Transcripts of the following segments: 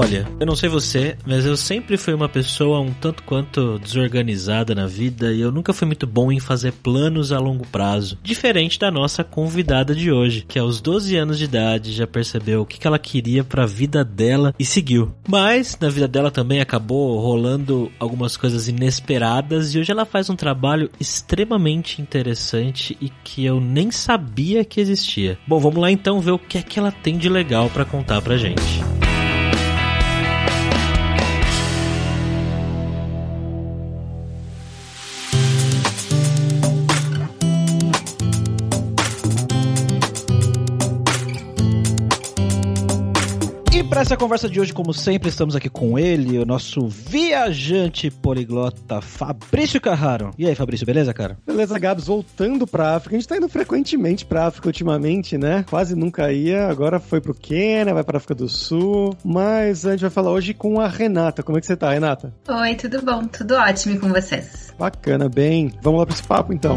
Olha, eu não sei você, mas eu sempre fui uma pessoa um tanto quanto desorganizada na vida e eu nunca fui muito bom em fazer planos a longo prazo. Diferente da nossa convidada de hoje, que aos 12 anos de idade já percebeu o que ela queria para a vida dela e seguiu. Mas na vida dela também acabou rolando algumas coisas inesperadas e hoje ela faz um trabalho extremamente interessante e que eu nem sabia que existia. Bom, vamos lá então ver o que é que ela tem de legal para contar pra gente. Para essa conversa de hoje, como sempre, estamos aqui com ele, o nosso viajante poliglota Fabrício Carraro. E aí, Fabrício, beleza, cara? Beleza, Gabs, voltando pra África. A gente tá indo frequentemente pra África ultimamente, né? Quase nunca ia, agora foi pro Quênia, vai pra África do Sul. Mas a gente vai falar hoje com a Renata. Como é que você tá, Renata? Oi, tudo bom? Tudo ótimo com vocês. Bacana, bem. Vamos lá pra esse papo então.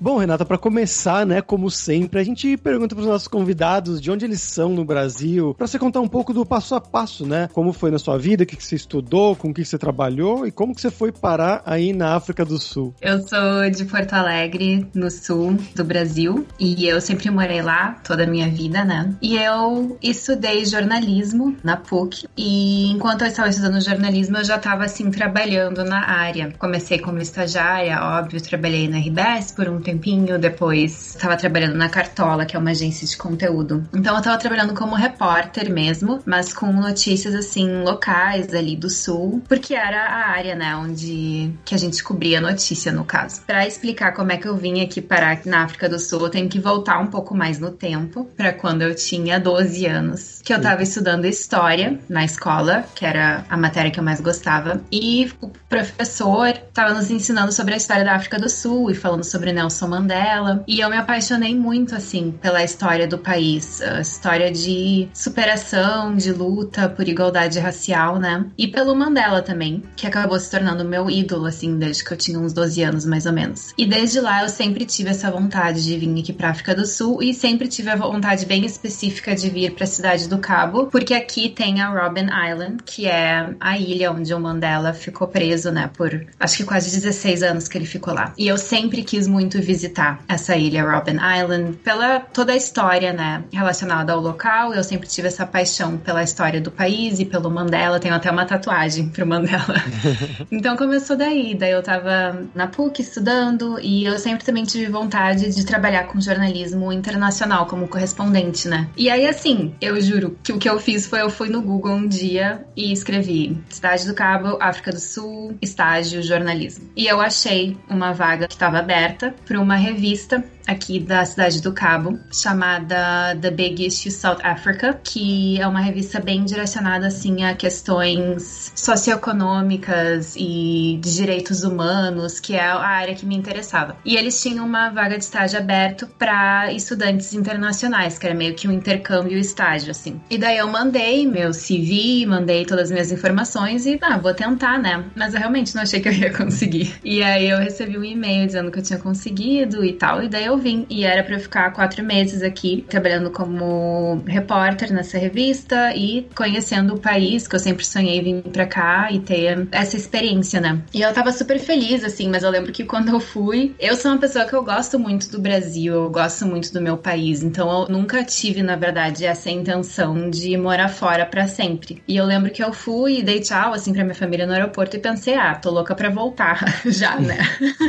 Bom, Renata, para começar, né, como sempre, a gente pergunta para os nossos convidados de onde eles são no Brasil, para você contar um pouco do passo a passo, né? Como foi na sua vida, o que, que você estudou, com o que você trabalhou e como que você foi parar aí na África do Sul. Eu sou de Porto Alegre, no sul do Brasil, e eu sempre morei lá toda a minha vida, né? E eu estudei jornalismo na PUC, e enquanto eu estava estudando jornalismo, eu já estava assim trabalhando na área. Comecei como estagiária, óbvio, trabalhei na RBS por um tempinho, depois estava trabalhando na Cartola, que é uma agência de conteúdo. Então eu estava trabalhando como repórter mesmo, mas com notícias assim locais ali do sul, porque era a área, né, onde que a gente cobria notícia no caso. Para explicar como é que eu vim aqui parar na África do Sul, eu tenho que voltar um pouco mais no tempo, para quando eu tinha 12 anos, que eu estava estudando história na escola, que era a matéria que eu mais gostava, e o professor estava nos ensinando sobre a história da África do Sul e falando sobre Nelson Nelson Mandela. E eu me apaixonei muito, assim, pela história do país. A história de superação, de luta por igualdade racial, né? E pelo Mandela também, que acabou se tornando meu ídolo, assim, desde que eu tinha uns 12 anos, mais ou menos. E desde lá eu sempre tive essa vontade de vir aqui pra África do Sul e sempre tive a vontade bem específica de vir pra Cidade do Cabo, porque aqui tem a Robben Island, que é a ilha onde o Mandela ficou preso, né, por acho que quase 16 anos que ele ficou lá. E eu sempre quis muito visitar essa ilha Robben Island pela toda a história, né, relacionada ao local. Eu sempre tive essa paixão pela história do país e pelo Mandela. Tenho até uma tatuagem pro Mandela. então começou daí. Daí eu tava na PUC estudando e eu sempre também tive vontade de trabalhar com jornalismo internacional como correspondente, né? E aí assim, eu juro que o que eu fiz foi eu fui no Google um dia e escrevi Cidade do Cabo, África do Sul, estágio jornalismo. E eu achei uma vaga que estava aberta para uma revista aqui da cidade do Cabo, chamada The Big Issue South Africa, que é uma revista bem direcionada assim a questões socioeconômicas e de direitos humanos, que é a área que me interessava. E eles tinham uma vaga de estágio aberto para estudantes internacionais, que era meio que um intercâmbio estágio assim. E daí eu mandei meu CV, mandei todas as minhas informações e ah, vou tentar, né? Mas eu realmente não achei que eu ia conseguir. E aí eu recebi um e-mail dizendo que eu tinha conseguido e tal, e daí eu eu vim. E era para eu ficar quatro meses aqui, trabalhando como repórter nessa revista e conhecendo o país, que eu sempre sonhei vir pra cá e ter essa experiência, né? E eu tava super feliz, assim, mas eu lembro que quando eu fui, eu sou uma pessoa que eu gosto muito do Brasil, eu gosto muito do meu país, então eu nunca tive, na verdade, essa intenção de morar fora para sempre. E eu lembro que eu fui e dei tchau, assim, pra minha família no aeroporto e pensei, ah, tô louca pra voltar já, né?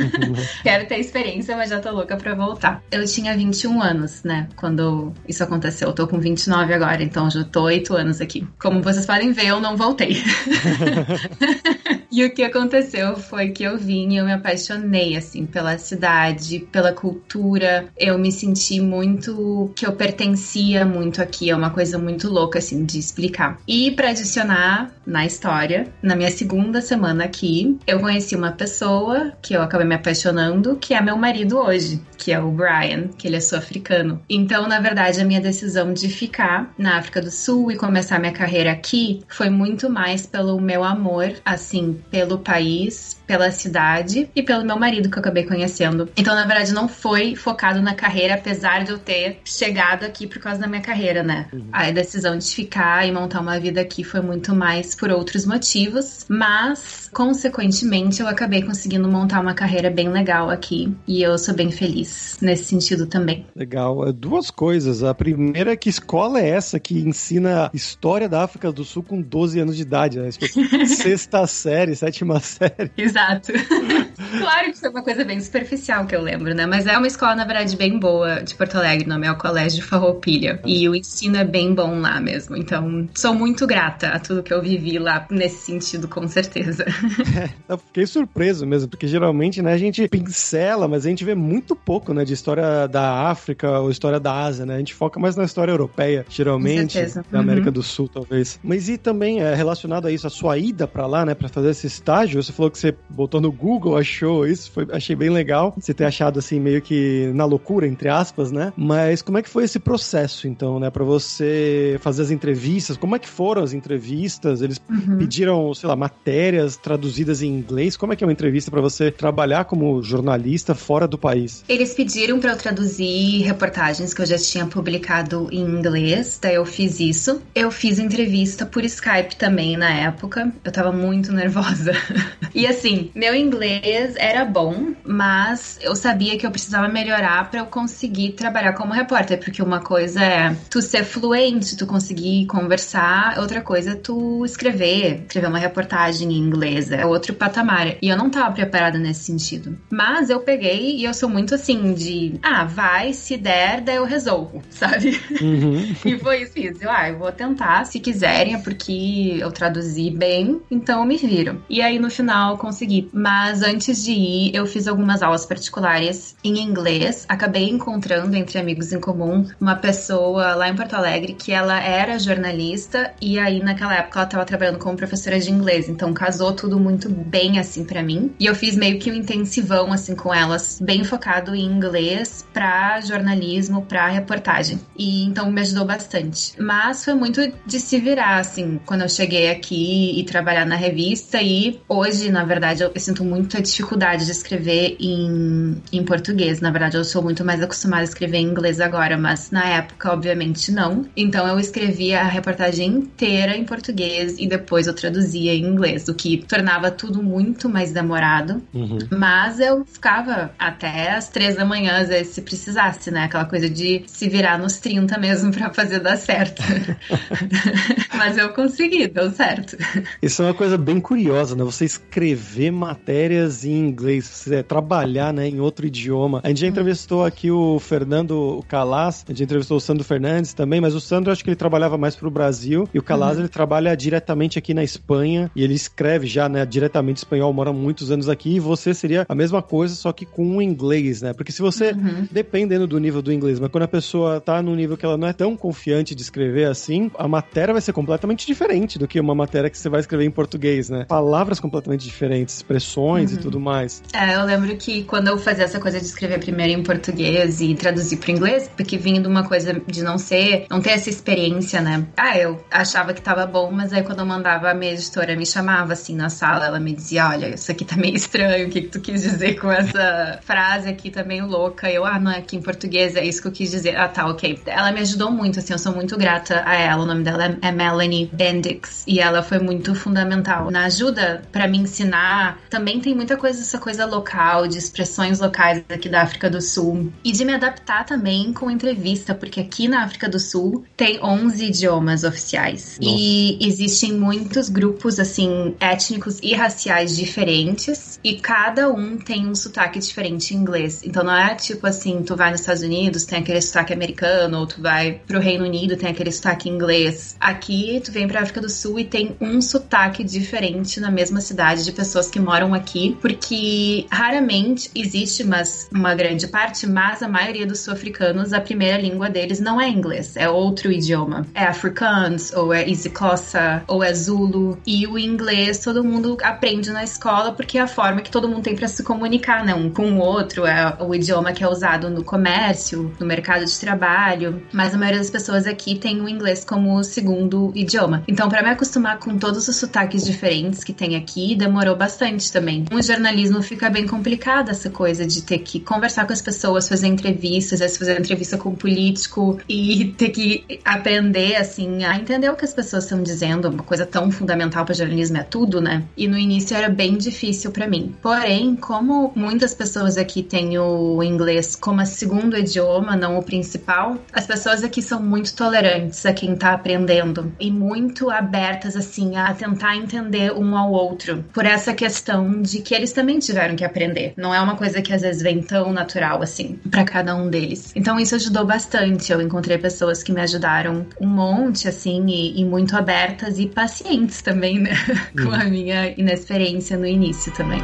Quero ter experiência, mas já tô louca pra voltar. Eu tinha 21 anos, né, quando isso aconteceu. Eu tô com 29 agora, então já tô 8 anos aqui. Como vocês podem ver, eu não voltei. e o que aconteceu foi que eu vim e eu me apaixonei, assim, pela cidade, pela cultura. Eu me senti muito que eu pertencia muito aqui. É uma coisa muito louca, assim, de explicar. E para adicionar na história, na minha segunda semana aqui, eu conheci uma pessoa que eu acabei me apaixonando, que é meu marido hoje, que é o Brian, que ele é sul-africano. Então, na verdade, a minha decisão de ficar na África do Sul e começar minha carreira aqui foi muito mais pelo meu amor, assim, pelo país, pela cidade e pelo meu marido que eu acabei conhecendo. Então, na verdade, não foi focado na carreira, apesar de eu ter chegado aqui por causa da minha carreira, né? Uhum. A decisão de ficar e montar uma vida aqui foi muito mais por outros motivos, mas consequentemente eu acabei conseguindo montar uma carreira bem legal aqui e eu sou bem feliz nesse sentido também. Legal. É, duas coisas. A primeira é que escola é essa que ensina história da África do Sul com 12 anos de idade, né? Tipo, sexta série, sétima série. Exato. claro que foi uma coisa bem superficial que eu lembro, né? Mas é uma escola, na verdade, bem boa de Porto Alegre, no meu colégio de Farroupilha. E o ensino é bem bom lá mesmo. Então, sou muito grata a tudo que eu vivi lá nesse sentido, com certeza. É, eu fiquei surpreso mesmo, porque geralmente, né, a gente pincela, mas a gente vê muito pouco, né, de história da África ou história da Ásia, né? A gente foca mais na história europeia, geralmente, da América uhum. do Sul, talvez. Mas e também é relacionado a isso, a sua ida para lá, né, para fazer esse estágio, você falou que você botou no Google, achou isso, foi, achei bem legal. Você ter achado assim meio que na loucura, entre aspas, né? Mas como é que foi esse processo, então, né, para você fazer as entrevistas? Como é que foram as entrevistas? Eles uhum. pediram, sei lá, matérias traduzidas em inglês? Como é que é uma entrevista para você trabalhar como jornalista fora do país? Eles pediram para eu traduzir reportagens que eu já tinha publicado em inglês, daí eu fiz isso. Eu fiz entrevista por Skype também na época. Eu tava muito nervosa. e assim, meu inglês era bom, mas eu sabia que eu precisava melhorar para eu conseguir trabalhar como repórter, porque uma coisa é tu ser fluente, tu conseguir conversar, outra coisa é tu escrever, escrever uma reportagem em inglês, é outro patamar. E eu não tava preparada nesse sentido. Mas eu peguei e eu sou muito assim de, ah, vai, se der, daí eu resolvo, sabe? Uhum. e foi isso, fiz. Eu, ah, eu vou tentar, se quiserem, é porque eu traduzi bem, então eu me viro. E aí no final consegui. Mas antes de ir, eu fiz algumas aulas particulares em inglês. Acabei encontrando entre amigos em comum uma pessoa lá em Porto Alegre que ela era jornalista e aí naquela época ela estava trabalhando como professora de inglês. Então casou tudo muito bem assim para mim. E eu fiz meio que um intensivão assim com elas, bem focado em inglês para jornalismo, para reportagem. E então me ajudou bastante. Mas foi muito de se virar assim, quando eu cheguei aqui e trabalhar na revista e hoje, na verdade, eu sinto muita dificuldade de escrever em, em português. Na verdade, eu sou muito mais acostumada a escrever em inglês agora, mas na época, obviamente, não. Então eu escrevia a reportagem inteira em português e depois eu traduzia em inglês, o que tornava tudo muito mais demorado. Uhum. Mas eu ficava até as três da manhã, às vezes, se precisasse, né? Aquela coisa de se virar nos 30 mesmo para fazer dar certo. mas eu consegui, deu certo. Isso é uma coisa bem curiosa, né? Você escrever matérias em inglês, você trabalhar né, em outro idioma. A gente já entrevistou aqui o Fernando Calas, a gente entrevistou o Sandro Fernandes também, mas o Sandro acho que ele trabalhava mais pro Brasil e o Calas uhum. ele trabalha diretamente aqui na Espanha e ele escreve já, né, diretamente espanhol, mora muitos anos aqui e você seria a mesma coisa, só que com o inglês, né? Porque se você, uhum. dependendo do nível do inglês, mas quando a pessoa tá num nível que ela não é tão confiante de escrever assim, a matéria vai ser completamente diferente do que uma matéria que você vai escrever em português, né? Palavras completamente diferentes, expressões uhum. e tudo mais. É, eu lembro que quando eu fazia essa coisa de escrever primeiro em português e traduzir para inglês, porque vinha de uma coisa de não ser, não ter essa experiência, né? Ah, eu achava que tava bom, mas aí quando eu mandava a minha editora me chamava assim na sala, ela me dizia: Olha, isso aqui tá meio estranho, o que, que tu quis dizer com essa frase aqui tá meio louca? Eu, ah, não, é aqui em português é isso que eu quis dizer. Ah, tá, ok. Ela me ajudou muito, assim, eu sou muito grata a ela. O nome dela é Melanie Bendix e ela foi muito fundamental na ajuda para me ensinar. Também tem muita coisa, essa coisa local, de expressões locais aqui da África do Sul e de me adaptar também com entrevista, porque aqui na África do Sul tem 11 idiomas oficiais Nossa. e existem muitos grupos assim étnicos e raciais diferentes e cada um tem um sotaque diferente em inglês. Então não é tipo assim, tu vai nos Estados Unidos, tem aquele sotaque americano, ou tu vai pro Reino Unido, tem aquele sotaque inglês. Aqui tu vem pra África do Sul e tem um sotaque diferente na mesma cidade de pessoas que moram aqui, porque raramente existe mas uma grande parte, mas a maioria dos sul-africanos, a primeira língua deles não é inglês, é outro idioma. É afrikaans, ou é isiXhosa, ou é Zulu. E o inglês todo mundo aprende na escola porque é a forma que todo mundo tem para se comunicar, né? Um com o outro, é o idioma que é usado no comércio, no mercado de trabalho. Mas a maioria das pessoas aqui tem o inglês como segundo idioma. Então, para me acostumar com todos os sotaques diferentes que tem aqui, demorou bastante também. O jornalismo fica bem complicado essa coisa de ter que conversar com as pessoas, fazer entrevistas, fazer entrevista com um político e ter que aprender assim a entender o que as pessoas estão dizendo, uma coisa tão fundamental para jornalismo é tudo, né? E no início era bem difícil para mim. Porém, como muitas pessoas aqui têm o inglês como segundo idioma, não o principal, as pessoas aqui são muito tolerantes a quem tá aprendendo e muito abertas assim a tentar entender um ao outro. Por essa questão de que eles também tiveram que aprender. Não é uma coisa que às vezes vem tão natural assim para cada um deles. Então isso ajudou bastante. Eu encontrei pessoas que me ajudaram um monte assim e, e muito abertas e pacientes também, né? Com a minha inexperiência no início também.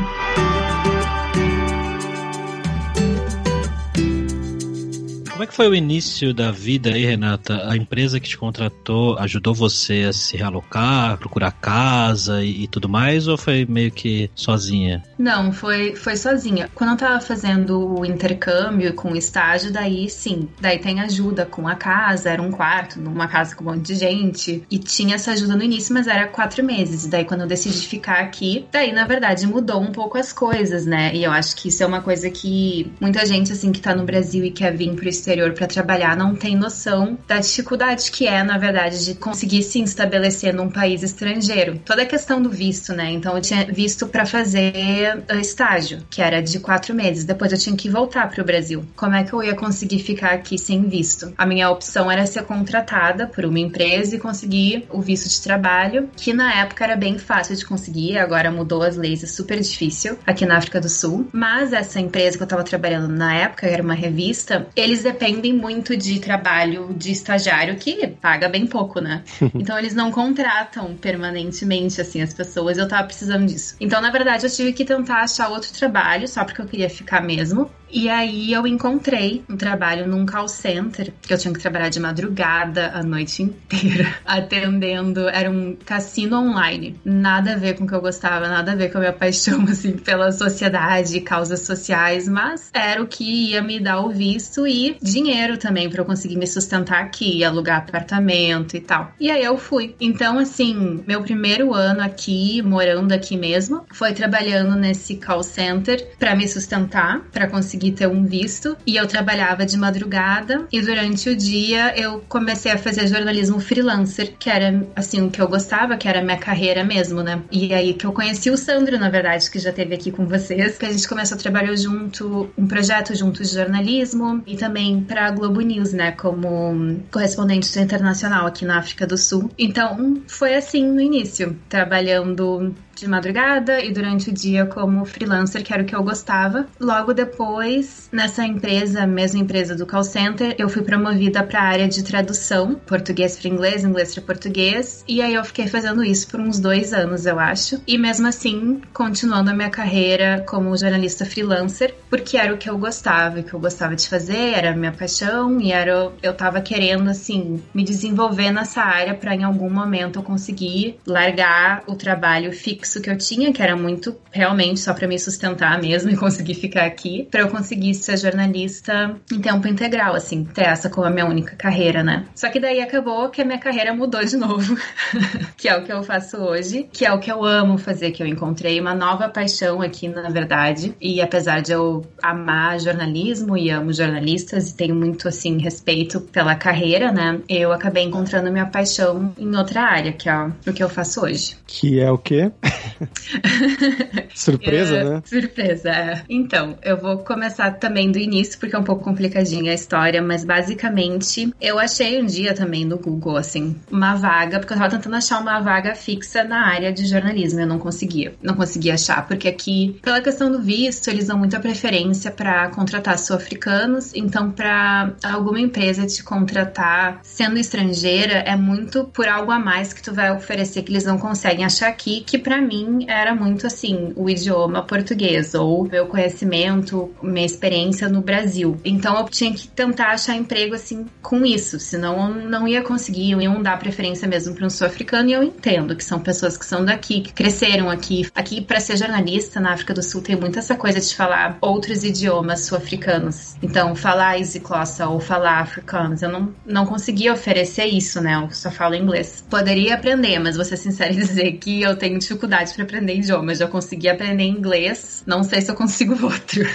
Como é que foi o início da vida aí, Renata? A empresa que te contratou ajudou você a se realocar, procurar casa e, e tudo mais, ou foi meio que sozinha? Não, foi, foi sozinha. Quando eu tava fazendo o intercâmbio com o estágio, daí sim, daí tem ajuda com a casa, era um quarto, numa casa com um monte de gente, e tinha essa ajuda no início, mas era quatro meses. E daí quando eu decidi ficar aqui, daí na verdade mudou um pouco as coisas, né? E eu acho que isso é uma coisa que muita gente assim que tá no Brasil e quer vir pro exterior para trabalhar não tem noção da dificuldade que é, na verdade, de conseguir se estabelecer num país estrangeiro. Toda a questão do visto, né? Então eu tinha visto para fazer estágio, que era de quatro meses. Depois eu tinha que voltar para o Brasil. Como é que eu ia conseguir ficar aqui sem visto? A minha opção era ser contratada por uma empresa e conseguir o visto de trabalho, que na época era bem fácil de conseguir, agora mudou as leis, é super difícil aqui na África do Sul. Mas essa empresa que eu estava trabalhando na época, era uma revista, eles dependem muito de trabalho de estagiário que paga bem pouco, né? Então eles não contratam permanentemente assim as pessoas. Eu tava precisando disso. Então, na verdade, eu tive que tentar achar outro trabalho só porque eu queria ficar mesmo. E aí eu encontrei um trabalho num call center, que eu tinha que trabalhar de madrugada a noite inteira, atendendo. Era um cassino online. Nada a ver com o que eu gostava, nada a ver com a minha paixão, assim, pela sociedade, causas sociais, mas era o que ia me dar o visto e dinheiro também para eu conseguir me sustentar aqui, alugar apartamento e tal. E aí eu fui. Então, assim, meu primeiro ano aqui, morando aqui mesmo, foi trabalhando nesse call center para me sustentar, para conseguir consegui ter um visto e eu trabalhava de madrugada e durante o dia eu comecei a fazer jornalismo freelancer, que era assim o que eu gostava, que era a minha carreira mesmo, né? E aí que eu conheci o Sandro, na verdade, que já teve aqui com vocês, que a gente começou a trabalhar junto, um projeto junto de jornalismo e também para Globo News, né, como correspondente internacional aqui na África do Sul. Então, foi assim no início, trabalhando de madrugada e durante o dia como freelancer, que era o que eu gostava. Logo depois depois, nessa empresa, mesma empresa do call center, eu fui promovida para a área de tradução, português para inglês, inglês para português, e aí eu fiquei fazendo isso por uns dois anos, eu acho. E mesmo assim, continuando a minha carreira como jornalista freelancer, porque era o que eu gostava, o que eu gostava de fazer, era a minha paixão e era eu tava querendo assim me desenvolver nessa área para em algum momento eu conseguir largar o trabalho fixo que eu tinha, que era muito realmente só para me sustentar mesmo e conseguir ficar aqui, para eu conseguir ser jornalista em tempo integral, assim, ter essa como a minha única carreira, né? Só que daí acabou que a minha carreira mudou de novo, que é o que eu faço hoje, que é o que eu amo fazer, que eu encontrei uma nova paixão aqui, na verdade, e apesar de eu amar jornalismo e amo jornalistas e tenho muito assim respeito pela carreira, né? Eu acabei encontrando minha paixão em outra área, que é o que eu faço hoje. Que é o quê? Surpresa, é, né? Surpresa. É. Então, eu vou começar também do início, porque é um pouco complicadinha a história, mas basicamente eu achei um dia também no Google, assim, uma vaga, porque eu tava tentando achar uma vaga fixa na área de jornalismo, eu não conseguia. Não conseguia achar, porque aqui, pela questão do visto, eles dão muita preferência para contratar sul-africanos, então para alguma empresa te contratar sendo estrangeira é muito por algo a mais que tu vai oferecer que eles não conseguem achar aqui, que para mim era muito assim, o idioma português ou meu conhecimento, minha experiência no Brasil. Então eu tinha que tentar achar emprego assim com isso, senão eu não ia conseguir, iam dar preferência mesmo para um sul-africano e eu entendo que são pessoas que são daqui, que cresceram aqui. Aqui para ser jornalista na África do Sul tem muito essa coisa de falar outros idiomas sul-africanos. Então, falar Isiclossa ou falar africanos, eu não, não conseguia oferecer isso, né? Eu só falo inglês. Poderia aprender, mas vou ser sincera em dizer que eu tenho dificuldade para aprender idiomas. Já consegui aprender inglês, não sei se eu consigo outro.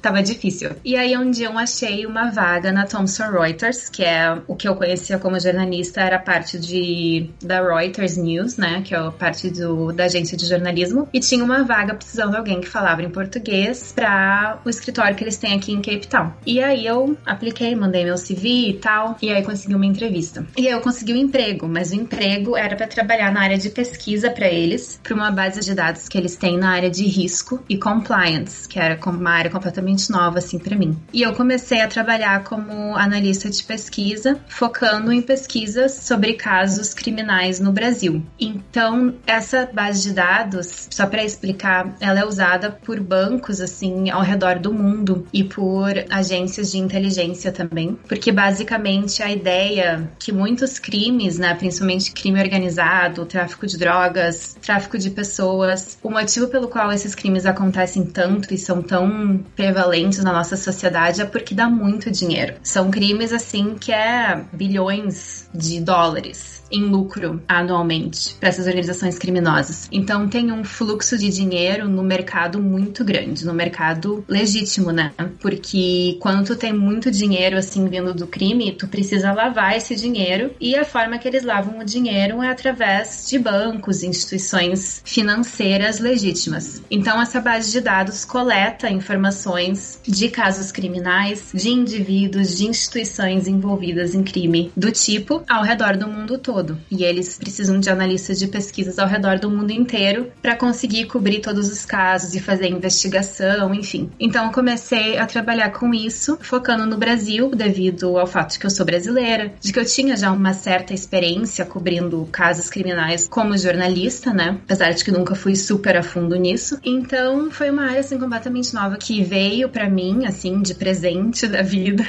Tava difícil. E aí um dia eu achei uma vaga na Thomson Reuters, que é o que eu conhecia como jornalista, era parte de da Reuters News, né? Que é a parte do, da agência de jornalismo. E tinha uma vaga precisando de alguém que falava em português para o escritório que eles têm aqui em Cape Town. E aí eu apliquei, mandei meu CV e tal, e aí consegui uma entrevista. E aí eu consegui um emprego, mas o emprego era para trabalhar na área de pesquisa para eles, para uma base de dados que eles têm na área de risco e compliance, que era uma área completamente nova assim para mim. E eu comecei a trabalhar como analista de pesquisa, focando em pesquisas sobre casos criminais no Brasil. Então, essa base de dados, só para explicar, ela é usada por bancos assim ao redor do mundo e por agências de inteligência também, porque basicamente a ideia que muitos crimes, né, principalmente crime organizado, tráfico de drogas, tráfico de pessoas, o motivo pelo qual esses crimes acontecem tanto e são tão prevalentes na nossa sociedade é porque dá muito dinheiro. São crimes assim que é bilhões de dólares em lucro anualmente para essas organizações criminosas. Então tem um fluxo de dinheiro no mercado muito grande, no mercado legítimo, né? Porque quando tu tem muito dinheiro assim vindo do crime, tu precisa lavar esse dinheiro e a forma que eles lavam o dinheiro é através de bancos, instituições financeiras legítimas. Então essa base de dados coleta informações de casos criminais, de indivíduos, de instituições envolvidas em crime do tipo ao redor do mundo todo todo. E eles precisam de analistas de pesquisas ao redor do mundo inteiro para conseguir cobrir todos os casos e fazer investigação, enfim. Então eu comecei a trabalhar com isso, focando no Brasil, devido ao fato de que eu sou brasileira, de que eu tinha já uma certa experiência cobrindo casos criminais como jornalista, né? Apesar de que nunca fui super a fundo nisso. Então foi uma área assim completamente nova que veio para mim assim de presente da vida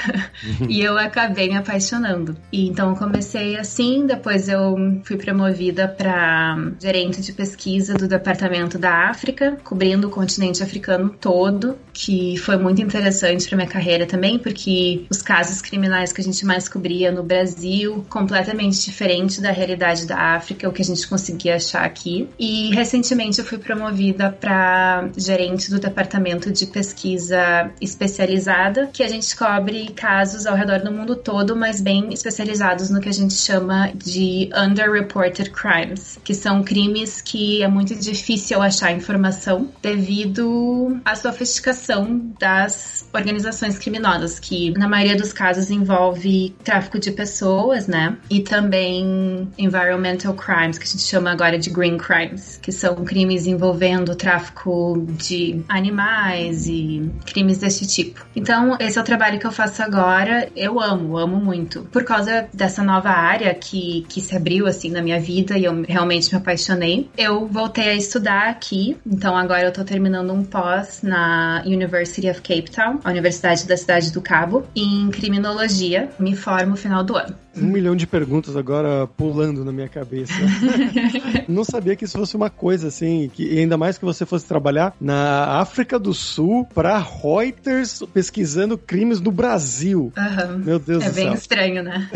e eu acabei me apaixonando. E então eu comecei assim, depois depois eu fui promovida para gerente de pesquisa do Departamento da África, cobrindo o continente africano todo, que foi muito interessante para minha carreira também, porque os casos criminais que a gente mais cobria no Brasil, completamente diferente da realidade da África, o que a gente conseguia achar aqui. E recentemente eu fui promovida para gerente do Departamento de Pesquisa Especializada, que a gente cobre casos ao redor do mundo todo, mas bem especializados no que a gente chama de de underreported crimes, que são crimes que é muito difícil achar informação devido à sofisticação das organizações criminosas, que na maioria dos casos envolve tráfico de pessoas, né? E também environmental crimes, que a gente chama agora de green crimes, que são crimes envolvendo tráfico de animais e crimes desse tipo. Então, esse é o trabalho que eu faço agora. Eu amo, amo muito. Por causa dessa nova área que, que se abriu assim na minha vida e eu realmente me apaixonei, eu voltei a estudar aqui. Então, agora eu tô terminando um pós na University of Cape Town, a Universidade da Cidade do Cabo, em criminologia. Me formo no final do ano. Um milhão de perguntas agora pulando na minha cabeça. Não sabia que isso fosse uma coisa assim, que ainda mais que você fosse trabalhar na África do Sul para Reuters pesquisando crimes no Brasil. Uhum. Meu Deus é do céu. É bem estranho, né?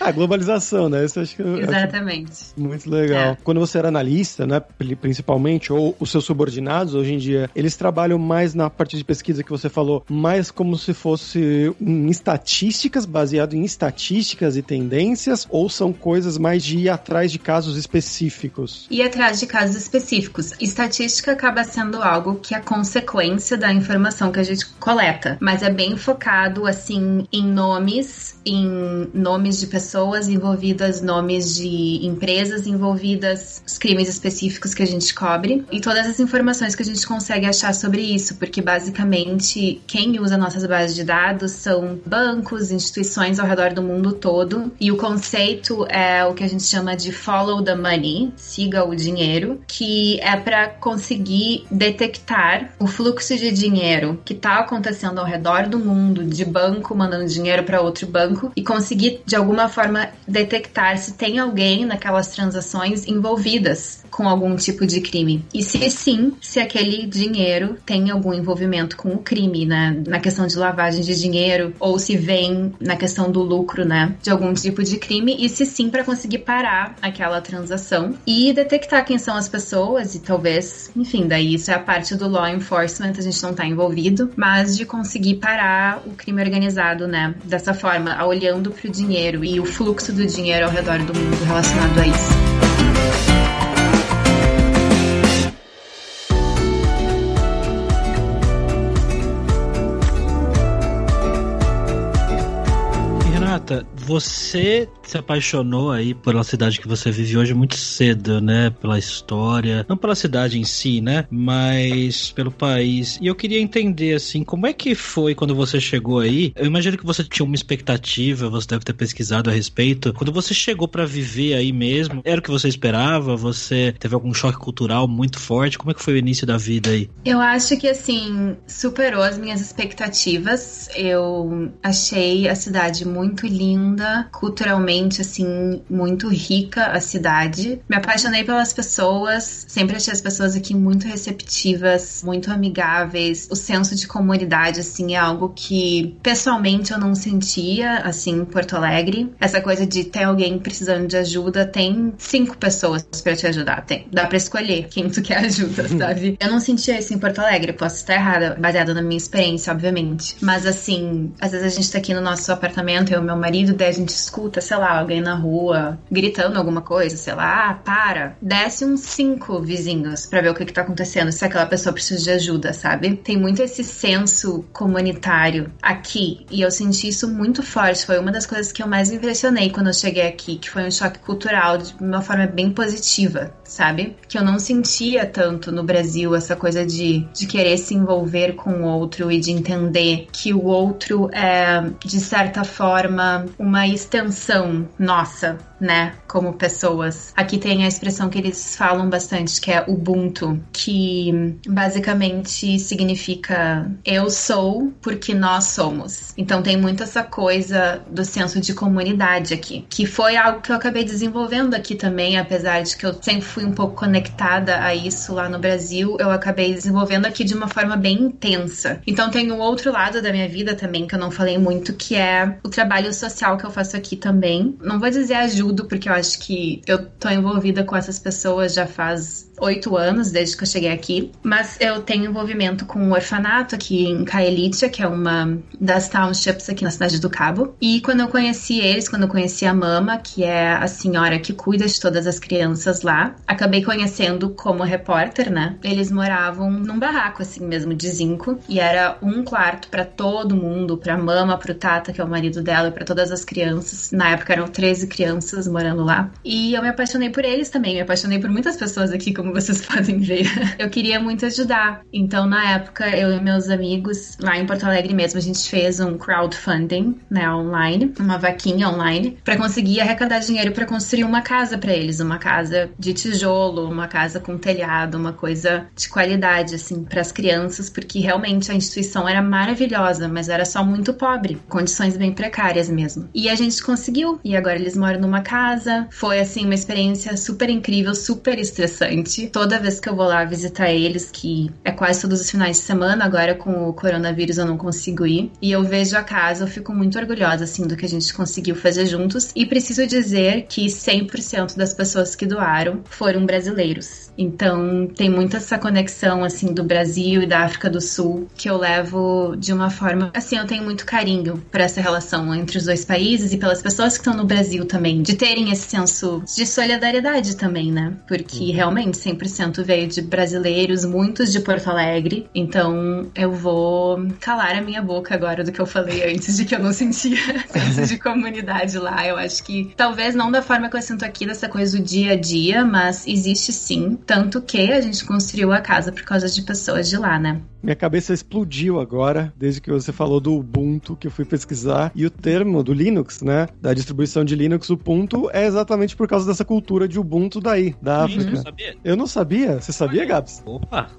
a globalização, né? Isso acho que Exatamente. Acho muito legal. É. Quando você era analista, né, principalmente, ou os seus subordinados hoje em dia, eles trabalham mais na parte de pesquisa que você falou, mais como se fosse em estatísticas, baseado em estatísticas estatísticas e tendências ou são coisas mais de ir atrás de casos específicos? Ir atrás de casos específicos. Estatística acaba sendo algo que é consequência da informação que a gente coleta, mas é bem focado assim em nomes, em nomes de pessoas envolvidas, nomes de empresas envolvidas, os crimes específicos que a gente cobre e todas as informações que a gente consegue achar sobre isso, porque basicamente quem usa nossas bases de dados são bancos, instituições ao redor do mundo todo. E o conceito é o que a gente chama de follow the money, siga o dinheiro, que é para conseguir detectar o fluxo de dinheiro que está acontecendo ao redor do mundo, de banco mandando dinheiro para outro banco, e conseguir de alguma forma detectar se tem alguém naquelas transações envolvidas com algum tipo de crime. E se sim, se aquele dinheiro tem algum envolvimento com o crime, né? Na questão de lavagem de dinheiro, ou se vem na questão do lucro, né? De algum tipo de crime, e se sim, para conseguir parar aquela transação e detectar quem são as pessoas e talvez, enfim, daí isso é a parte do law enforcement, a gente não tá envolvido, mas de conseguir parar o crime organizado, né? Dessa forma, olhando pro dinheiro e o fluxo do dinheiro ao redor do mundo relacionado a isso. Você se apaixonou aí pela cidade que você vive hoje muito cedo, né? Pela história, não pela cidade em si, né? Mas pelo país. E eu queria entender, assim, como é que foi quando você chegou aí? Eu imagino que você tinha uma expectativa, você deve ter pesquisado a respeito. Quando você chegou para viver aí mesmo, era o que você esperava? Você teve algum choque cultural muito forte? Como é que foi o início da vida aí? Eu acho que, assim, superou as minhas expectativas. Eu achei a cidade muito linda, culturalmente assim, muito rica a cidade. Me apaixonei pelas pessoas, sempre achei as pessoas aqui muito receptivas, muito amigáveis. O senso de comunidade, assim, é algo que pessoalmente eu não sentia, assim, em Porto Alegre. Essa coisa de ter alguém precisando de ajuda, tem cinco pessoas para te ajudar, tem. Dá para escolher quem tu quer ajuda, sabe? eu não sentia isso em Porto Alegre, posso estar errada, baseada na minha experiência, obviamente. Mas, assim, às vezes a gente tá aqui no nosso apartamento, eu e meu marido, daí a gente escuta, sei lá, alguém na rua gritando alguma coisa, sei lá, ah, para. Desce uns cinco vizinhos para ver o que, que tá acontecendo, se aquela pessoa precisa de ajuda, sabe? Tem muito esse senso comunitário aqui e eu senti isso muito forte. Foi uma das coisas que eu mais impressionei quando eu cheguei aqui, que foi um choque cultural de uma forma bem positiva, sabe? Que eu não sentia tanto no Brasil essa coisa de, de querer se envolver com o outro e de entender que o outro é, de certa forma, uma extensão nossa, né, como pessoas. Aqui tem a expressão que eles falam bastante, que é Ubuntu, que basicamente significa eu sou porque nós somos. Então tem muito essa coisa do senso de comunidade aqui, que foi algo que eu acabei desenvolvendo aqui também, apesar de que eu sempre fui um pouco conectada a isso lá no Brasil, eu acabei desenvolvendo aqui de uma forma bem intensa. Então tem um outro lado da minha vida também que eu não falei muito, que é o trabalho social que eu faço aqui também. Não vou dizer ajudo, porque eu acho que eu tô envolvida com essas pessoas já faz oito anos desde que eu cheguei aqui, mas eu tenho envolvimento com um orfanato aqui em Kaelitia, que é uma das townships aqui na cidade do Cabo. E quando eu conheci eles, quando eu conheci a Mama, que é a senhora que cuida de todas as crianças lá, acabei conhecendo como repórter, né? Eles moravam num barraco assim mesmo de zinco e era um quarto para todo mundo, para Mama, pro Tata, que é o marido dela, e para todas as crianças. Na época eram 13 crianças morando lá. E eu me apaixonei por eles também, me apaixonei por muitas pessoas aqui, como vocês podem ver. Eu queria muito ajudar. Então, na época, eu e meus amigos, lá em Porto Alegre mesmo, a gente fez um crowdfunding, né, online, uma vaquinha online, para conseguir arrecadar dinheiro para construir uma casa para eles, uma casa de tijolo, uma casa com telhado, uma coisa de qualidade, assim, para as crianças, porque realmente a instituição era maravilhosa, mas era só muito pobre, condições bem precárias mesmo. E a gente conseguiu, e agora eles moram numa casa. Foi, assim, uma experiência super incrível, super estressante. Toda vez que eu vou lá visitar eles, que é quase todos os finais de semana, agora com o coronavírus eu não consigo ir, e eu vejo a casa, eu fico muito orgulhosa, assim, do que a gente conseguiu fazer juntos. E preciso dizer que 100% das pessoas que doaram foram brasileiros. Então, tem muita essa conexão, assim, do Brasil e da África do Sul, que eu levo de uma forma. Assim, eu tenho muito carinho por essa relação entre os dois países e pelas pessoas que estão no Brasil também, de terem esse senso de solidariedade também, né? Porque uhum. realmente 100% veio de brasileiros, muitos de Porto Alegre. Então, eu vou calar a minha boca agora do que eu falei antes, de que eu não sentia senso de comunidade lá. Eu acho que talvez não da forma que eu sinto aqui, dessa coisa do dia a dia, mas existe sim tanto que a gente construiu a casa por causa de pessoas de lá, né? Minha cabeça explodiu agora, desde que você falou do Ubuntu, que eu fui pesquisar. E o termo do Linux, né? Da distribuição de Linux, Ubuntu, é exatamente por causa dessa cultura de Ubuntu daí, da África. Eu não sabia. Eu não sabia. Você sabia, Gabs? Opa!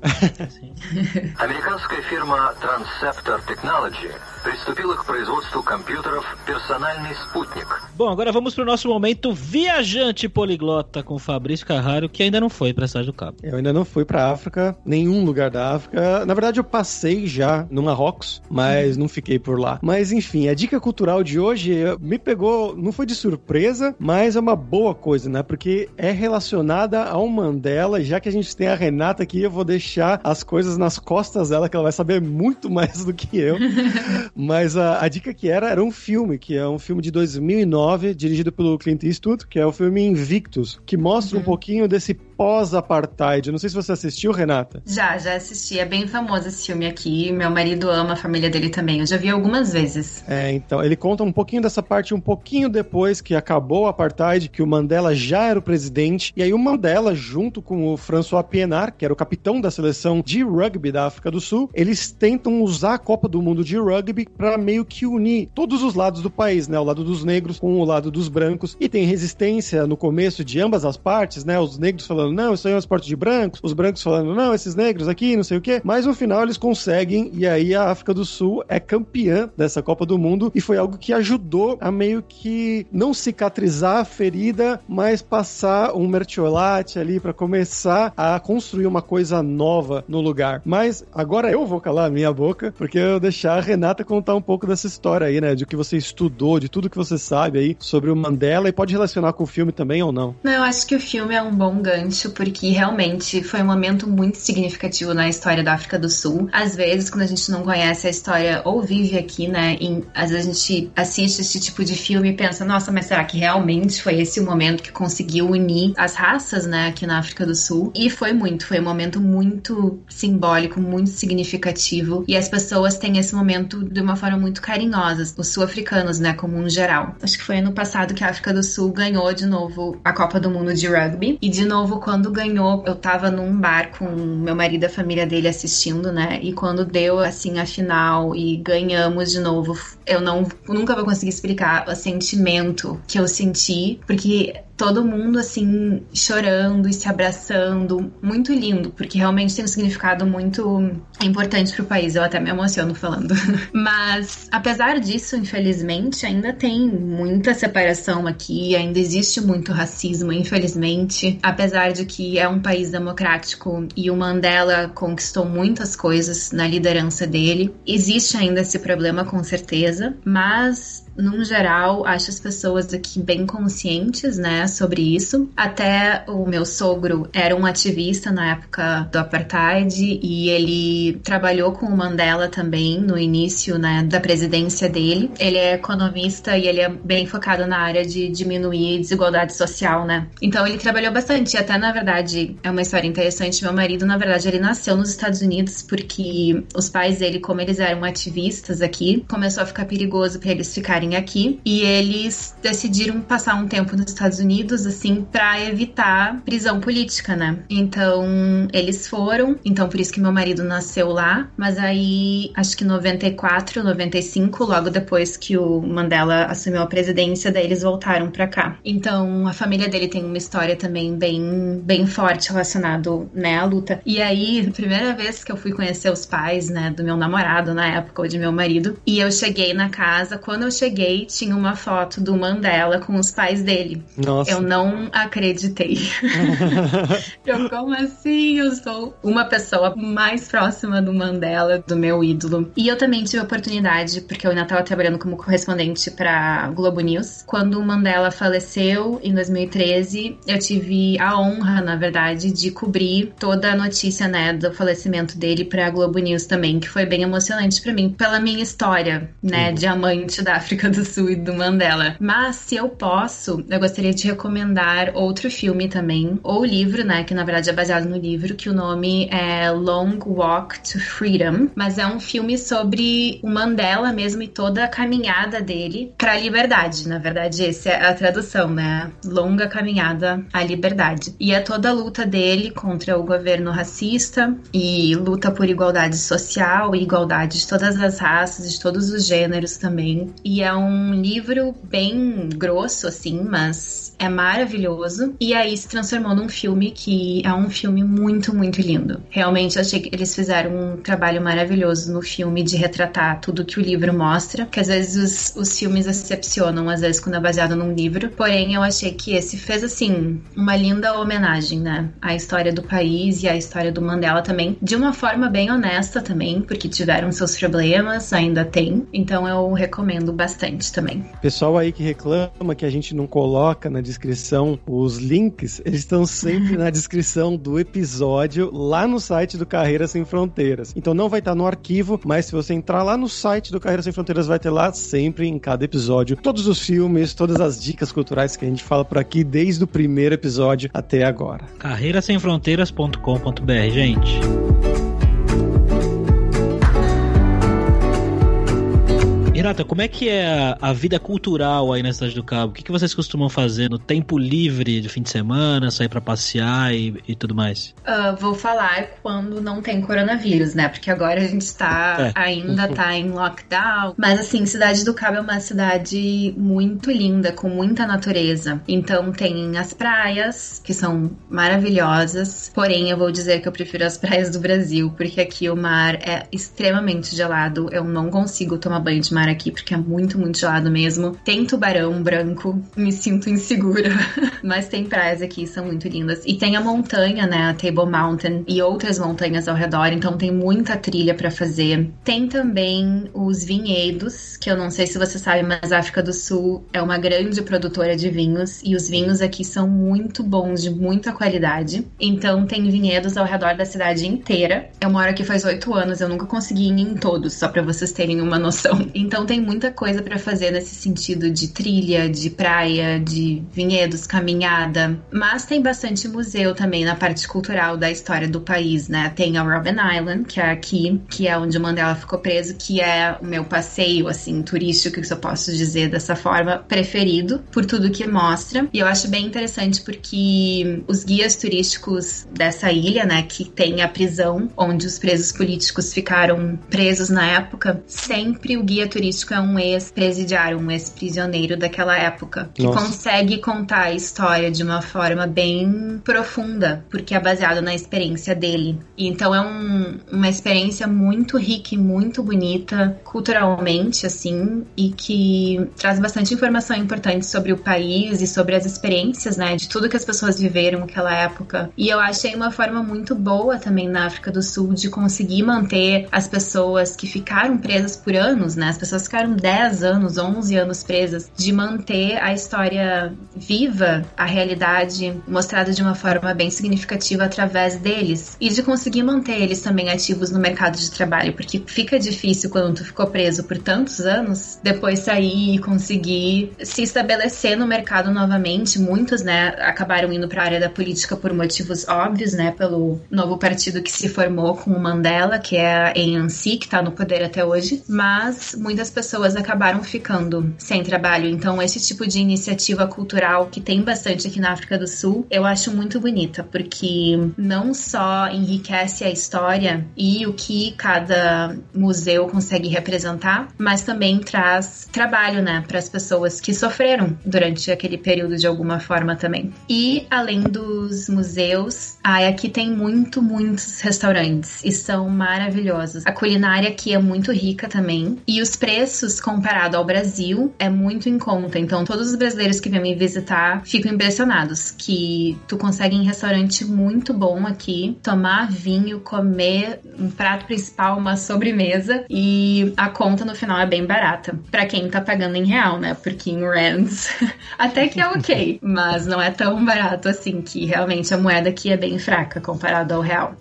Американская фирма Transceptor Technology приступила к производству компьютеров «Персональный спутник». Bom, agora vamos para o nosso momento viajante poliglota com Fabrício Carraro, que ainda não foi para a cidade do Cabo. Eu ainda não fui para África, nenhum lugar da África. Na verdade, eu passei já no Marrocos, mas não fiquei por lá. Mas enfim, a dica cultural de hoje me pegou, não foi de surpresa, mas é uma boa coisa, né? Porque é relacionada ao Mandela. Já que a gente tem a Renata aqui, eu vou deixar as coisas nas costas dela, que ela vai saber muito mais do que eu. Mas a, a, dica que era era um filme, que é um filme de 2009, dirigido pelo Clint Eastwood, que é o filme Invictus, que mostra uhum. um pouquinho desse pós-apartheid. Não sei se você assistiu, Renata. Já, já assisti. É bem famoso esse filme aqui. Meu marido ama a família dele também. Eu já vi algumas vezes. É, então, ele conta um pouquinho dessa parte um pouquinho depois que acabou o apartheid, que o Mandela já era o presidente. E aí o Mandela, junto com o François Pienaar, que era o capitão da seleção de rugby da África do Sul, eles tentam usar a Copa do Mundo de rugby para meio que unir todos os lados do país, né? O lado dos negros com o lado dos brancos. E tem resistência no começo de ambas as partes, né? Os negros falando falando, não, isso aí é um esporte de brancos, os brancos falando, não, esses negros aqui, não sei o quê. Mas no final eles conseguem, e aí a África do Sul é campeã dessa Copa do Mundo, e foi algo que ajudou a meio que não cicatrizar a ferida, mas passar um mertiolate ali para começar a construir uma coisa nova no lugar. Mas agora eu vou calar a minha boca, porque eu deixar a Renata contar um pouco dessa história aí, né? De que você estudou, de tudo que você sabe aí sobre o Mandela e pode relacionar com o filme também ou não. Não, eu acho que o filme é um bom gancho porque realmente foi um momento muito significativo na história da África do Sul. Às vezes, quando a gente não conhece a história ou vive aqui, né, em, às vezes a gente assiste esse tipo de filme e pensa, nossa, mas será que realmente foi esse o momento que conseguiu unir as raças, né, aqui na África do Sul? E foi muito, foi um momento muito simbólico, muito significativo. E as pessoas têm esse momento de uma forma muito carinhosa, os sul-africanos, né, como um geral. Acho que foi ano passado que a África do Sul ganhou de novo a Copa do Mundo de Rugby. E de novo, quando ganhou, eu tava num bar com meu marido e a família dele assistindo, né? E quando deu assim a final e ganhamos de novo, eu não nunca vou conseguir explicar o sentimento que eu senti, porque todo mundo assim chorando e se abraçando, muito lindo, porque realmente tem um significado muito importante para o país. Eu até me emociono falando. Mas apesar disso, infelizmente, ainda tem muita separação aqui, ainda existe muito racismo, infelizmente. Apesar de que é um país democrático e o Mandela conquistou muitas coisas na liderança dele, existe ainda esse problema com certeza, mas num geral, acho as pessoas aqui bem conscientes, né, sobre isso. Até o meu sogro era um ativista na época do apartheid e ele trabalhou com o Mandela também no início né, da presidência dele. Ele é economista e ele é bem focado na área de diminuir desigualdade social, né? Então ele trabalhou bastante. Até na verdade é uma história interessante. Meu marido, na verdade, ele nasceu nos Estados Unidos porque os pais dele, como eles eram ativistas aqui, começou a ficar perigoso para eles ficarem aqui e eles decidiram passar um tempo nos Estados Unidos assim para evitar prisão política, né? Então eles foram, então por isso que meu marido nasceu lá, mas aí acho que 94, 95, logo depois que o Mandela assumiu a presidência, daí eles voltaram para cá. Então a família dele tem uma história também bem bem forte relacionado, né, à luta. E aí, primeira vez que eu fui conhecer os pais, né, do meu namorado na época, ou de meu marido, e eu cheguei na casa, quando eu cheguei, tinha uma foto do Mandela com os pais dele. Nossa. Eu não acreditei. eu, como assim? Eu sou uma pessoa mais próxima do Mandela, do meu ídolo. E eu também tive a oportunidade, porque eu ainda estava trabalhando como correspondente para Globo News. Quando o Mandela faleceu, em 2013, eu tive a honra, na verdade, de cobrir toda a notícia, né, do falecimento dele para Globo News também, que foi bem emocionante para mim, pela minha história, né, uhum. de amante da África do Sul e do Mandela. Mas, se eu posso, eu gostaria de recomendar outro filme também, ou livro, né, que na verdade é baseado no livro, que o nome é Long Walk to Freedom, mas é um filme sobre o Mandela mesmo e toda a caminhada dele para a liberdade. Na verdade, essa é a tradução, né? Longa caminhada à liberdade. E é toda a luta dele contra o governo racista e luta por igualdade social e igualdade de todas as raças, de todos os gêneros também. E é um livro bem grosso, assim, mas é maravilhoso. E aí se transformou num filme que é um filme muito, muito lindo. Realmente achei que eles fizeram um trabalho maravilhoso no filme de retratar tudo que o livro mostra. Que às vezes os, os filmes decepcionam, às vezes quando é baseado num livro. Porém, eu achei que esse fez, assim, uma linda homenagem, né? À história do país e à história do Mandela também. De uma forma bem honesta também, porque tiveram seus problemas, ainda tem. Então eu recomendo bastante também. Pessoal aí que reclama que a gente não coloca na descrição os links, eles estão sempre na descrição do episódio lá no site do Carreira Sem Fronteiras. Então não vai estar no arquivo, mas se você entrar lá no site do Carreira Sem Fronteiras, vai ter lá sempre em cada episódio todos os filmes, todas as dicas culturais que a gente fala por aqui desde o primeiro episódio até agora. carreirasemfronteiras.com.br, gente. Renata, como é que é a, vida cultural aí na cidade do Cabo? O que, que vocês costumam fazer no tempo livre de fim de semana, sair para passear e, e, tudo mais? Uh, vou falar quando não tem coronavírus, né? Porque agora a gente tá é. ainda tá em lockdown. Mas assim, cidade do Cabo é uma cidade muito linda, com muita natureza. Então tem as praias, que são maravilhosas. Porém, eu vou dizer que eu prefiro as praias do Brasil, porque aqui o mar é extremamente gelado. Eu não consigo tomar banho de mar aqui, porque é muito, muito gelado mesmo. Tem tubarão branco, me sinto insegura. Mas tem praias aqui, são muito lindas. E tem a montanha, né? A Table Mountain e outras montanhas ao redor, então tem muita trilha para fazer. Tem também os vinhedos, que eu não sei se você sabe, mas a África do Sul é uma grande produtora de vinhos e os vinhos aqui são muito bons, de muita qualidade. Então tem vinhedos ao redor da cidade inteira. Eu moro aqui faz oito anos, eu nunca consegui ir em todos, só para vocês terem uma noção. Então tem muita coisa para fazer nesse sentido de trilha, de praia, de vinhedos, caminhada. Mas tem bastante museu também na parte cultural da história do país, né? Tem a Robben Island, que é aqui, que é onde o Mandela ficou preso, que é o meu passeio, assim, turístico, que eu posso dizer dessa forma, preferido, por tudo que mostra. E eu acho bem interessante porque os guias turísticos dessa ilha, né, que tem a prisão onde os presos políticos ficaram presos na época, sempre o guia turístico é um ex-presidiário, um ex-prisioneiro daquela época, que Nossa. consegue contar a história de uma forma bem profunda, porque é baseado na experiência dele. Então é um, uma experiência muito rica e muito bonita, culturalmente, assim, e que traz bastante informação importante sobre o país e sobre as experiências, né, de tudo que as pessoas viveram naquela época. E eu achei uma forma muito boa também na África do Sul de conseguir manter as pessoas que ficaram presas por anos, né, as pessoas ficaram 10 anos, 11 anos presas, de manter a história viva, a realidade mostrada de uma forma bem significativa através deles e de conseguir manter eles também ativos no mercado de trabalho, porque fica difícil quando tu ficou preso por tantos anos, depois sair e conseguir se estabelecer no mercado novamente. Muitos, né, acabaram indo para a área da política por motivos óbvios, né, pelo novo partido que se formou com o Mandela, que é a ANC, que está no poder até hoje, mas muitas pessoas acabaram ficando sem trabalho. Então, esse tipo de iniciativa cultural que tem bastante aqui na África do Sul, eu acho muito bonita, porque não só enriquece a história e o que cada museu consegue representar, mas também traz trabalho, né, para as pessoas que sofreram durante aquele período de alguma forma também. E além dos museus, ai, aqui tem muito, muitos restaurantes e são maravilhosos. A culinária aqui é muito rica também e os preços comparado ao Brasil é muito em conta. Então todos os brasileiros que vêm me visitar ficam impressionados que tu consegue em restaurante muito bom aqui tomar vinho, comer um prato principal, uma sobremesa e a conta no final é bem barata. Para quem tá pagando em real, né? Porque em rands até que é ok, mas não é tão barato assim que realmente a moeda aqui é bem fraca comparado ao real.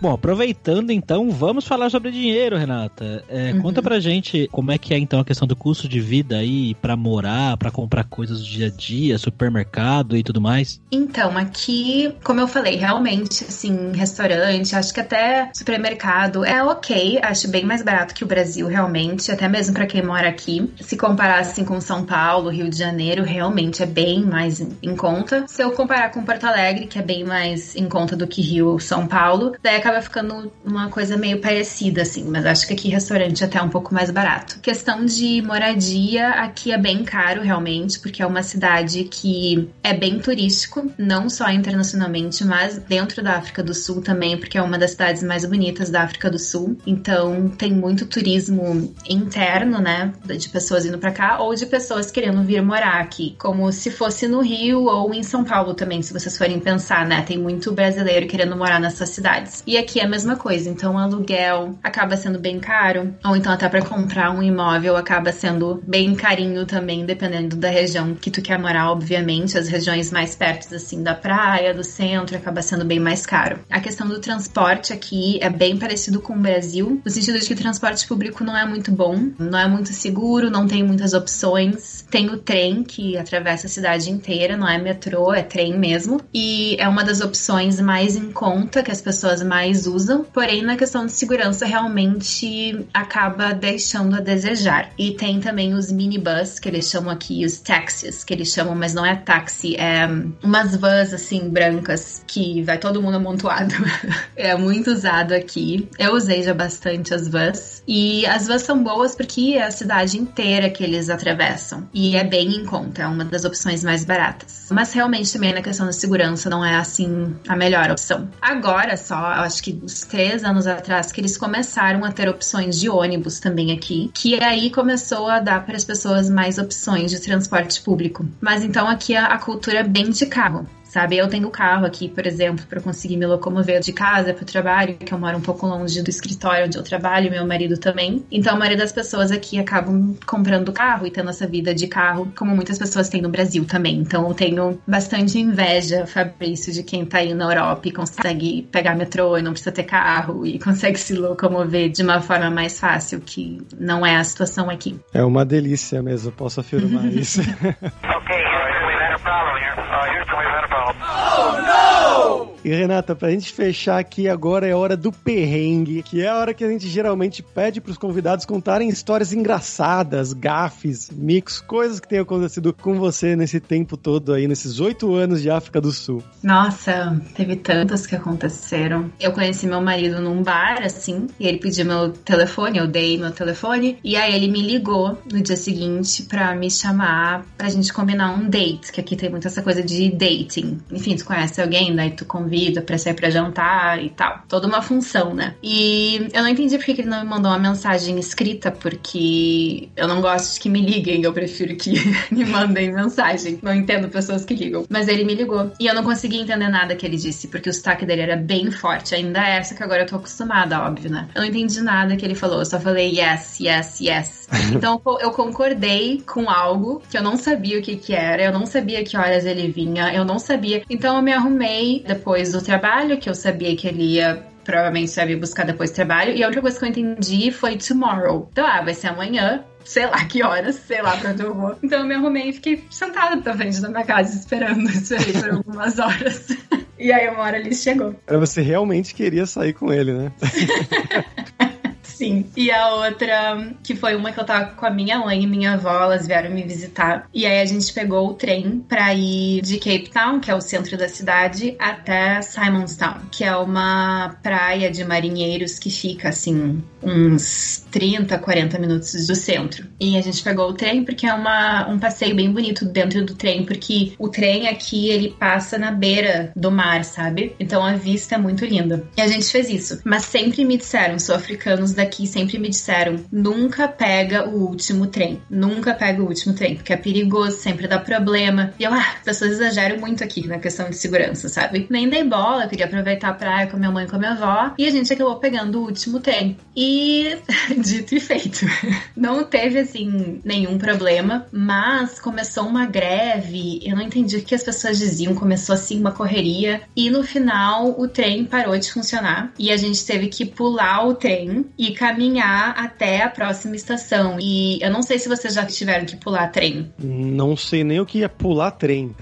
Bom, aproveitando então, vamos falar sobre dinheiro, Renata. É, uhum. Conta pra gente como é que é então a questão do custo de vida aí para morar, para comprar coisas do dia a dia, supermercado e tudo mais. Então, aqui, como eu falei, realmente, assim, restaurante, acho que até supermercado é ok, acho bem mais barato que o Brasil, realmente, até mesmo para quem mora aqui. Se comparar assim com São Paulo, Rio de Janeiro, realmente é bem mais em conta. Se eu comparar com Porto Alegre, que é bem mais em conta do que Rio, São Paulo, daí acaba ficando uma coisa meio parecida, assim, mas acho que aqui restaurante é até um pouco mais barato. Questão de moradia, aqui é bem caro realmente, porque é uma cidade que é bem turístico, não só internacionalmente, mas dentro da África do Sul também, porque é uma das cidades mais bonitas da África do Sul. Então tem muito turismo interno, né, de pessoas indo para cá ou de pessoas querendo vir morar aqui, como se fosse no Rio ou em São Paulo também, se vocês forem pensar, né? Tem muito brasileiro querendo morar nessas cidades. E aqui é a mesma coisa. Então, aluguel acaba sendo bem caro, ou então até para comprar um imóvel acaba sendo bem carinho também, dependendo da região que tu quer morar, obviamente. As regiões mais perto assim da praia, do centro, acaba sendo bem mais caro. A questão do transporte aqui é bem parecido com o Brasil, no sentido de que o transporte público não é muito bom, não é muito seguro, não tem muitas opções. Tem o trem que atravessa a cidade inteira, não é metrô, é trem mesmo. E é uma das opções mais em conta que as pessoas mais mais usam, porém na questão de segurança realmente acaba deixando a desejar. E tem também os minibus, que eles chamam aqui, os taxis, que eles chamam, mas não é táxi, é umas vans assim brancas que vai todo mundo amontoado. é muito usado aqui. Eu usei já bastante as vans. E as vans são boas porque é a cidade inteira que eles atravessam. E é bem em conta, é uma das opções mais baratas. Mas realmente também na questão da segurança não é assim a melhor opção. Agora só, eu acho que uns três anos atrás, que eles começaram a ter opções de ônibus também aqui, que aí começou a dar para as pessoas mais opções de transporte público. Mas então aqui a, a cultura é bem de carro sabe? Eu tenho carro aqui, por exemplo, para conseguir me locomover de casa para o trabalho, que eu moro um pouco longe do escritório onde eu trabalho, meu marido também. Então, a maioria das pessoas aqui acabam comprando carro e tendo essa vida de carro, como muitas pessoas têm no Brasil também. Então, eu tenho bastante inveja, Fabrício, de quem tá aí na Europa e consegue pegar metrô e não precisa ter carro e consegue se locomover de uma forma mais fácil, que não é a situação aqui. É uma delícia mesmo, posso afirmar isso. ok, no! E Renata, pra gente fechar aqui agora é hora do perrengue, que é a hora que a gente geralmente pede pros convidados contarem histórias engraçadas, gafes, mix, coisas que tenham acontecido com você nesse tempo todo aí, nesses oito anos de África do Sul. Nossa, teve tantas que aconteceram. Eu conheci meu marido num bar, assim, e ele pediu meu telefone, eu dei meu telefone, e aí ele me ligou no dia seguinte pra me chamar pra gente combinar um date, que aqui tem muito essa coisa de dating. Enfim, tu conhece alguém, daí tu convida vida, pra sair pra jantar e tal. Toda uma função, né? E eu não entendi porque que ele não me mandou uma mensagem escrita, porque eu não gosto de que me liguem, eu prefiro que me mandem mensagem. Não entendo pessoas que ligam. Mas ele me ligou. E eu não consegui entender nada que ele disse, porque o sotaque dele era bem forte. Ainda é essa que agora eu tô acostumada, óbvio, né? Eu não entendi nada que ele falou, eu só falei yes, yes, yes. Então eu concordei com algo que eu não sabia o que que era, eu não sabia que horas ele vinha, eu não sabia. Então eu me arrumei depois do trabalho, que eu sabia que ele ia provavelmente vai vir buscar depois do trabalho. E a outra coisa que eu entendi foi tomorrow. Então, ah, vai ser amanhã, sei lá que horas, sei lá pra onde eu vou. Então eu me arrumei e fiquei sentada na frente da minha casa esperando isso aí por algumas horas. E aí uma hora ele chegou. Você realmente queria sair com ele, né? Sim. E a outra, que foi uma que eu tava com a minha mãe e minha avó, elas vieram me visitar. E aí a gente pegou o trem pra ir de Cape Town, que é o centro da cidade, até Simonstown, que é uma praia de marinheiros que fica assim, uns 30, 40 minutos do centro. E a gente pegou o trem porque é uma, um passeio bem bonito dentro do trem, porque o trem aqui ele passa na beira do mar, sabe? Então a vista é muito linda. E a gente fez isso. Mas sempre me disseram, sou africanos daqui aqui sempre me disseram: nunca pega o último trem. Nunca pega o último trem, porque é perigoso, sempre dá problema. E eu, ah, as pessoas exageram muito aqui na questão de segurança, sabe? Nem dei bola, queria aproveitar a praia com a minha mãe e com a minha avó. E a gente acabou pegando o último trem. E dito e feito. Não teve, assim, nenhum problema, mas começou uma greve. Eu não entendi o que as pessoas diziam. Começou, assim, uma correria. E no final, o trem parou de funcionar. E a gente teve que pular o trem e caminhar até a próxima estação. E eu não sei se vocês já tiveram que pular trem. Não sei nem o que é pular trem.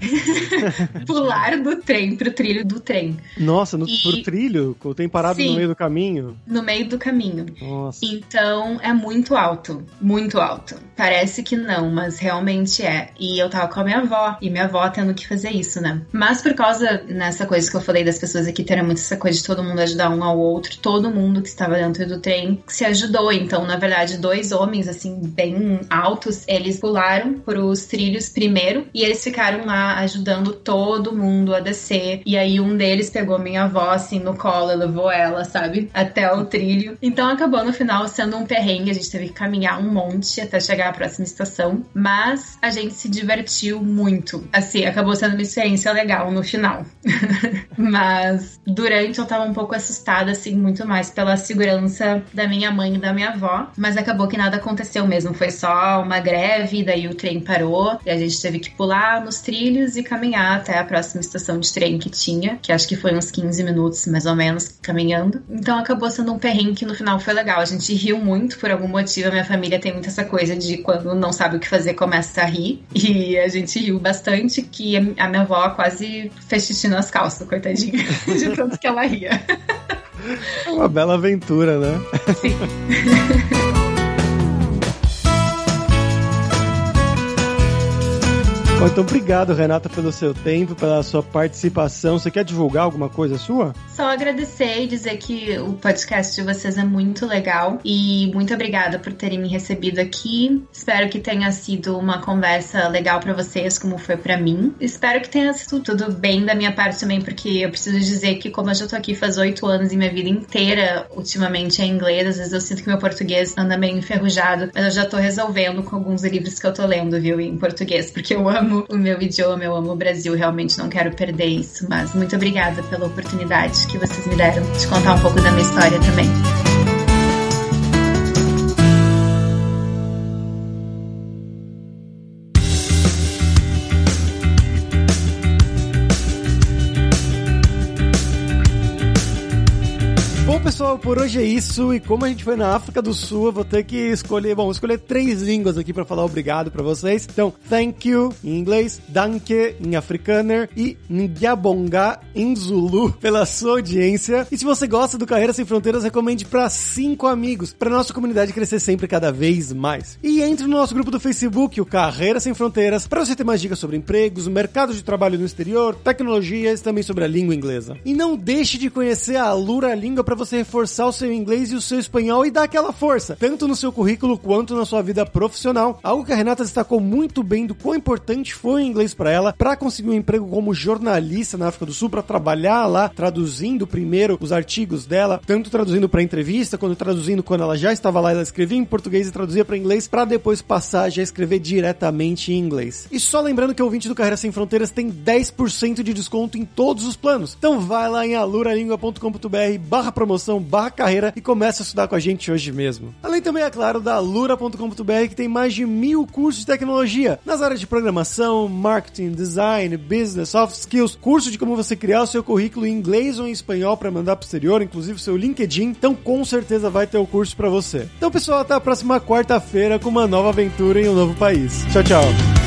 pular do trem pro trilho do trem. Nossa, no, e... pro trilho? Tem parado Sim, no meio do caminho? No meio do caminho. Nossa. Então é muito alto. Muito alto. Parece que não, mas realmente é. E eu tava com a minha avó. E minha avó tendo que fazer isso, né? Mas por causa nessa coisa que eu falei das pessoas aqui terem muito essa coisa de todo mundo ajudar um ao outro, todo mundo que estava dentro do trem se ajudou. Então, na verdade, dois homens, assim, bem altos, eles pularam pros trilhos primeiro e eles ficaram lá ajudando todo mundo a descer. E aí, um deles pegou minha avó, assim, no colo levou ela, sabe, até o trilho. Então, acabou no final sendo um perrengue. A gente teve que caminhar um monte até chegar à próxima estação. Mas a gente se divertiu muito. Assim, acabou sendo uma experiência legal no final. mas durante eu tava um pouco assustada, assim, muito mais pela segurança da minha mãe e da minha avó, mas acabou que nada aconteceu mesmo. Foi só uma greve, daí o trem parou e a gente teve que pular nos trilhos e caminhar até a próxima estação de trem que tinha, que acho que foi uns 15 minutos mais ou menos caminhando. Então acabou sendo um perrengue que no final foi legal. A gente riu muito por algum motivo. A minha família tem muito essa coisa de quando não sabe o que fazer, começa a rir. E a gente riu bastante que a minha avó quase fez xixi nas calças, coitadinha, de tanto que ela ria. Uma bela aventura, né? Sim. Então obrigado, Renata, pelo seu tempo, pela sua participação. Você quer divulgar alguma coisa sua? Só agradecer e dizer que o podcast de vocês é muito legal e muito obrigada por terem me recebido aqui. Espero que tenha sido uma conversa legal para vocês, como foi para mim. Espero que tenha sido tudo bem da minha parte também, porque eu preciso dizer que, como eu já tô aqui faz oito anos e minha vida inteira ultimamente é inglês, às vezes eu sinto que meu português anda meio enferrujado, mas eu já tô resolvendo com alguns livros que eu tô lendo, viu, em português, porque eu amo amo o meu idioma, eu amo o Brasil, realmente não quero perder isso. Mas muito obrigada pela oportunidade que vocês me deram de contar um pouco da minha história também. Pessoal, por hoje é isso. E como a gente foi na África do Sul, eu vou ter que escolher, bom, escolher três línguas aqui para falar obrigado para vocês. Então, thank you em inglês, danke em afrikaner e Ngyabonga em Zulu pela sua audiência. E se você gosta do Carreira Sem Fronteiras, recomende para cinco amigos, para nossa comunidade crescer sempre cada vez mais. E entre no nosso grupo do Facebook, o Carreira Sem Fronteiras, para você ter mais dicas sobre empregos, mercado de trabalho no exterior, tecnologias, também sobre a língua inglesa. E não deixe de conhecer a Lura Língua para você reforçar reforçar o seu inglês e o seu espanhol e dar aquela força, tanto no seu currículo quanto na sua vida profissional. Algo que a Renata destacou muito bem do quão importante foi o inglês para ela para conseguir um emprego como jornalista na África do Sul, para trabalhar lá traduzindo primeiro os artigos dela, tanto traduzindo para entrevista, quanto traduzindo quando ela já estava lá, ela escrevia em português e traduzia para inglês, para depois passar já escrever diretamente em inglês. E só lembrando que o ouvinte do Carreira Sem Fronteiras tem 10% de desconto em todos os planos. Então vai lá em aluralingua.com.br barra promoção, carreira e começa a estudar com a gente hoje mesmo. Além também, é claro, da alura.com.br que tem mais de mil cursos de tecnologia nas áreas de programação, marketing, design, business, soft skills, curso de como você criar o seu currículo em inglês ou em espanhol para mandar pro exterior, inclusive o seu LinkedIn. Então com certeza vai ter o curso para você. Então pessoal, até a próxima quarta-feira com uma nova aventura em um novo país. Tchau, tchau.